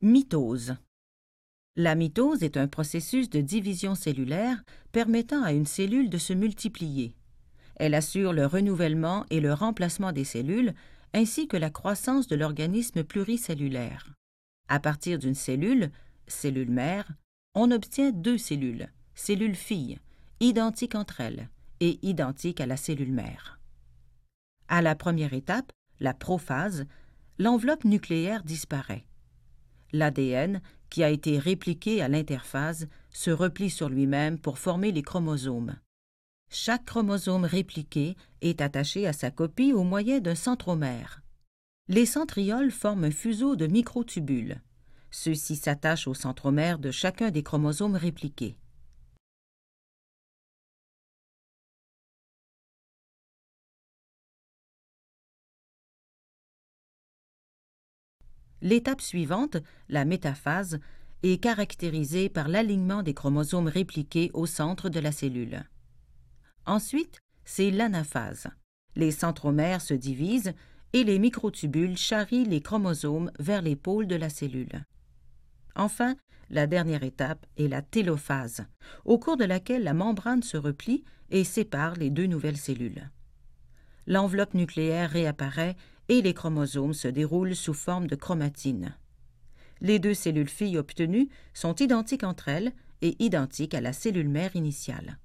Mitose. La mitose est un processus de division cellulaire permettant à une cellule de se multiplier. Elle assure le renouvellement et le remplacement des cellules, ainsi que la croissance de l'organisme pluricellulaire. À partir d'une cellule, cellule mère, on obtient deux cellules, cellules filles, identiques entre elles et identiques à la cellule mère. À la première étape, la prophase, l'enveloppe nucléaire disparaît. L'ADN, qui a été répliqué à l'interphase, se replie sur lui-même pour former les chromosomes. Chaque chromosome répliqué est attaché à sa copie au moyen d'un centromère. Les centrioles forment un fuseau de microtubules. Ceux-ci s'attachent au centromère de chacun des chromosomes répliqués. L'étape suivante, la métaphase, est caractérisée par l'alignement des chromosomes répliqués au centre de la cellule. Ensuite, c'est l'anaphase. Les centromères se divisent et les microtubules charrient les chromosomes vers les pôles de la cellule. Enfin, la dernière étape est la télophase, au cours de laquelle la membrane se replie et sépare les deux nouvelles cellules. L'enveloppe nucléaire réapparaît et les chromosomes se déroulent sous forme de chromatine. Les deux cellules filles obtenues sont identiques entre elles et identiques à la cellule mère initiale.